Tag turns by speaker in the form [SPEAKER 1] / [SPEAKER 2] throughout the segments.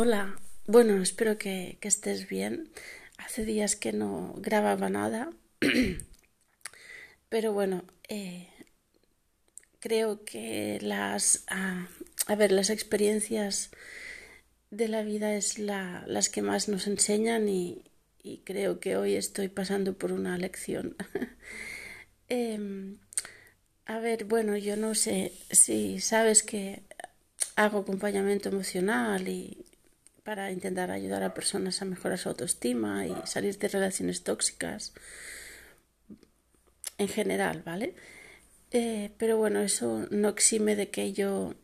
[SPEAKER 1] Hola, bueno, espero que, estés bien. Hace días que no grababa nada, pero bueno, eh, creo que las, ah, a ver, las experiencias de la vida es la, las que más nos enseñan y, creo que hoy estoy pasando por una lección. Em, a ver, bueno, yo no sé si sabes que hago acompañamiento emocional y para intentar ayudar a personas a mejorar su autoestima y salir de relaciones tóxicas en general, ¿vale? Eh, pero bueno, eso no exime de que yo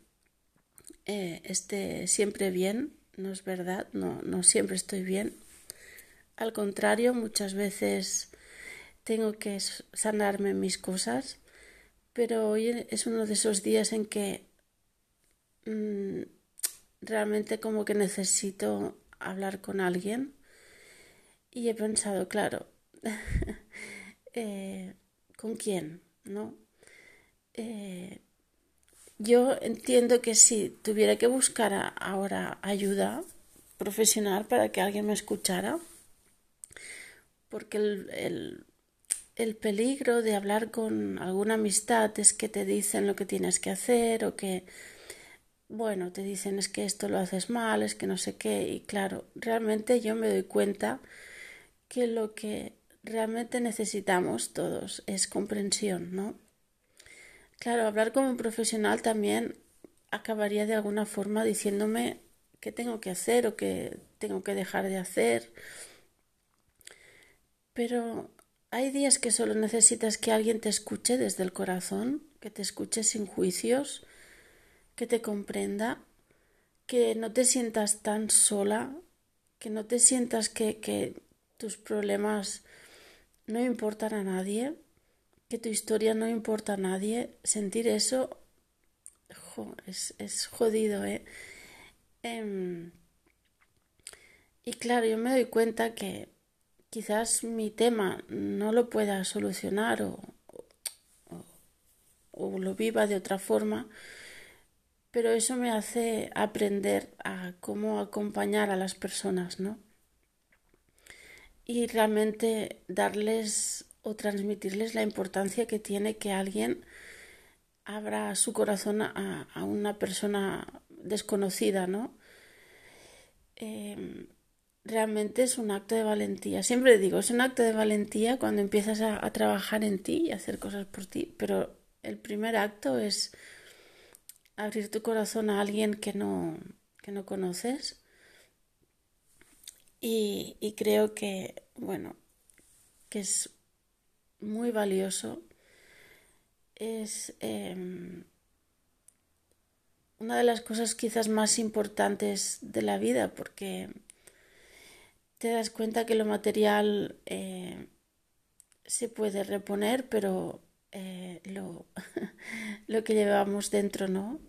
[SPEAKER 1] eh, esté siempre bien, no es verdad, no, no siempre estoy bien. Al contrario, muchas veces tengo que sanarme mis cosas, pero hoy es uno de esos días en que mm, realmente como que necesito hablar con alguien y he pensado, claro, eh, ¿con quién? ¿No? Eh, yo entiendo que si tuviera que buscar ahora ayuda profesional para que alguien me escuchara, porque el, el peligro de hablar con alguna amistad es que te dicen lo que tienes que hacer o que bueno, te dicen es que esto lo haces mal, es que no sé qué, y claro, realmente yo me doy cuenta que lo que realmente necesitamos todos es comprensión, ¿no? Claro, hablar como un profesional también acabaría de alguna forma diciéndome qué tengo que hacer o qué tengo que dejar de hacer. Pero hay días que solo necesitas que alguien te escuche desde el corazón, que te escuche sin juicios, que te comprenda, que no te sientas tan sola, que no te sientas que, que tus problemas no importan a nadie, que tu historia no importa a nadie. Sentir eso es, es, jodido, ¿eh? Em, y claro, yo me doy cuenta que quizás mi tema no lo pueda solucionar o, o lo viva de otra forma, pero eso me hace aprender a cómo acompañar a las personas, ¿no? Y realmente darles o transmitirles la importancia que tiene que alguien abra su corazón a, una persona desconocida, ¿no? Em, realmente es un acto de valentía. Siempre digo, es un acto de valentía cuando empiezas a trabajar en ti y a hacer cosas por ti, pero el primer acto es abrir tu corazón a alguien que no, que no conoces. Y, creo que, bueno, que es muy valioso. Es em, una de las cosas quizás más importantes de la vida porque te das cuenta que lo material eh, se puede reponer, pero eh, lo, lo que llevamos dentro, ¿no?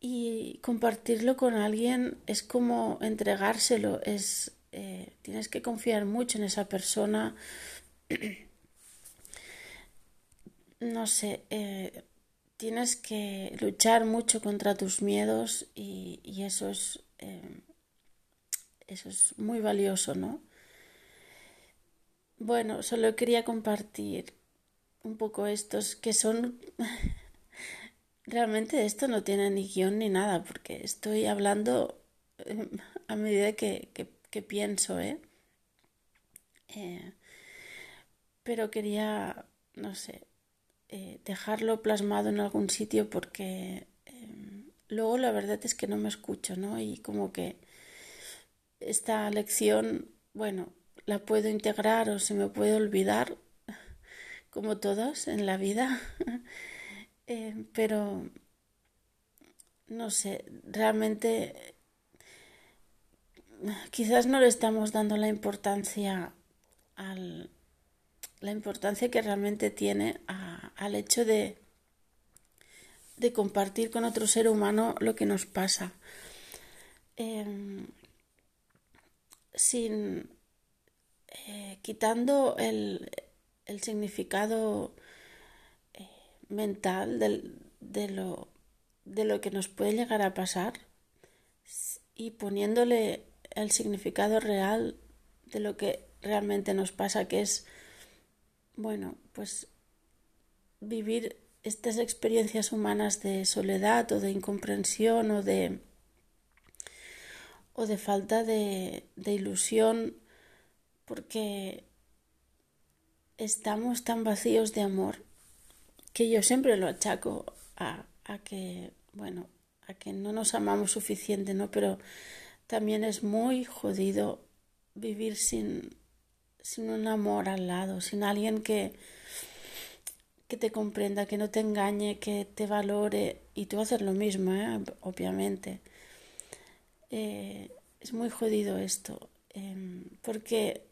[SPEAKER 1] Y compartirlo con alguien es como entregárselo, es eh, tienes que confiar mucho en esa persona. no sé, eh, tienes que luchar mucho contra tus miedos y, y eso es eso es muy valioso, ¿no? Bueno, solo quería compartir un poco estos que son... Realmente esto no tiene ni guion ni nada, porque estoy hablando em, a medida que, que, pienso, ¿eh? ¿eh? Pero quería, no sé, eh, dejarlo plasmado en algún sitio porque luego la verdad es que no me escucho, ¿no? Y como que esta lección, bueno, la puedo integrar o se me puede olvidar como todos en la vida, eh, pero no sé, realmente quizás no le estamos dando la importancia al la importancia que realmente tiene al hecho de de compartir con otro ser humano lo que nos pasa. Em, sin eh, quitando el, el significado eh, mental de, lo, de lo que nos puede llegar a pasar y poniéndole el significado real de lo que realmente nos pasa, que es, bueno, pues vivir estas experiencias humanas de soledad o de incomprensión o de o de falta de, de ilusión porque estamos tan vacíos de amor que yo siempre lo achaco a, a que, bueno, a que no nos amamos suficiente, ¿no? Pero también es muy jodido vivir sin, sin un amor al lado, sin alguien que, que te comprenda, que no te engañe, que te valore y tú hacer lo mismo, ¿eh? obviamente. Eh, es muy jodido esto, em, porque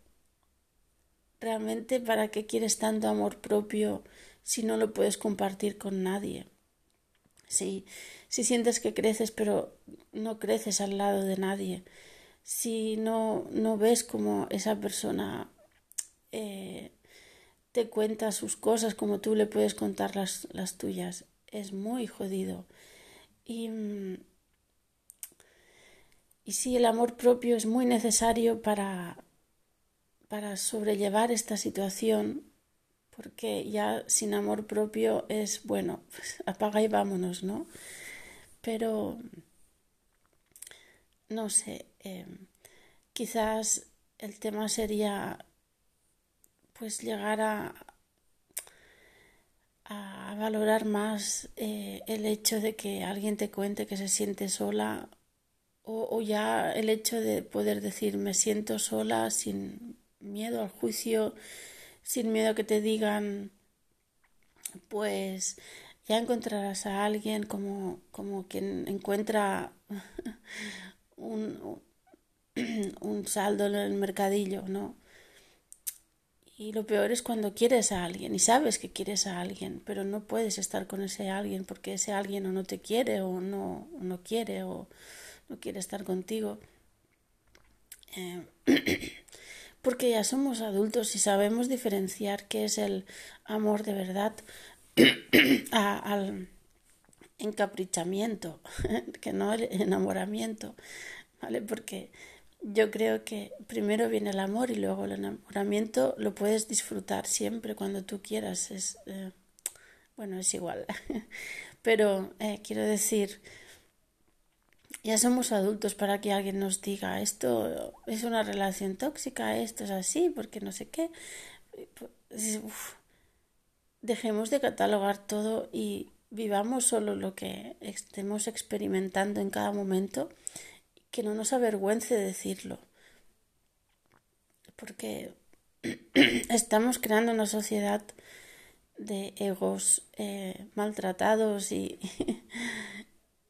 [SPEAKER 1] realmente para qué quieres tanto amor propio si no lo puedes compartir con nadie. Si, si sientes que creces pero no creces al lado de nadie, si no, no ves como esa persona eh, te cuenta sus cosas como tú le puedes contar las, las tuyas, es muy jodido. Y, y sí, el amor propio es muy necesario para, para sobrellevar esta situación, porque ya sin amor propio es, bueno, pues apaga y vámonos, ¿no? Pero, no sé, em, quizás el tema sería, pues, llegar a, a valorar más eh, el hecho de que alguien te cuente que se siente sola o, o, ya el hecho de poder decir me siento sola sin miedo al juicio, sin miedo que te digan, pues ya encontrarás a alguien como, como quien encuentra un, un saldo en el mercadillo, ¿no? Y lo peor es cuando quieres a alguien y sabes que quieres a alguien, pero no puedes estar con ese alguien porque ese alguien o no te quiere o no, no quiere o no quiere estar contigo. Eh, porque ya somos adultos y sabemos diferenciar qué es el amor de verdad al encaprichamiento, que no el enamoramiento, ¿vale? Porque yo creo que primero viene el amor y luego el enamoramiento lo puedes disfrutar siempre cuando tú quieras. Es, eh, bueno, es igual. Pero eh, quiero decir, ya somos adultos para que alguien nos diga esto es una relación tóxica, esto es así, porque no sé qué. Dejemos de catalogar todo y vivamos solo lo que estemos experimentando en cada momento, que no nos avergüence decirlo, porque estamos creando una sociedad de egos eh, maltratados y,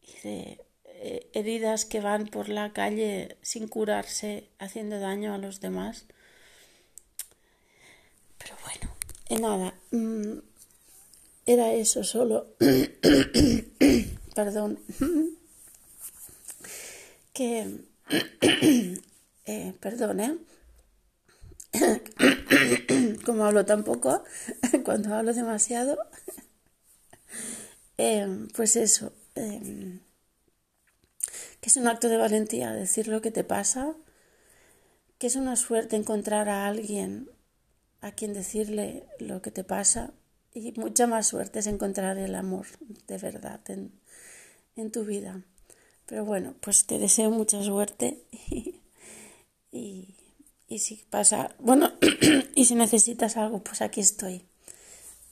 [SPEAKER 1] y de eh, heridas que van por la calle sin curarse, haciendo daño a los demás. Pero bueno, eh, nada, mm, era eso solo. Perdón. que... Eh, perdón, ¿eh? Como hablo tan poco, cuando hablo demasiado, pues eso es un acto de valentía decir lo que te pasa, que es una suerte encontrar a alguien a quien decirle lo que te pasa y mucha más suerte es encontrar el amor de verdad en, en tu vida. Pero bueno, pues te deseo mucha suerte y, y, y si pasa, bueno, y si necesitas algo, pues aquí estoy.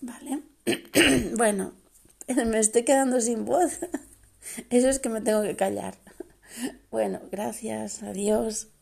[SPEAKER 1] ¿Vale? bueno, me estoy quedando sin voz. Eso es que me tengo que callar. Bueno, gracias, adiós.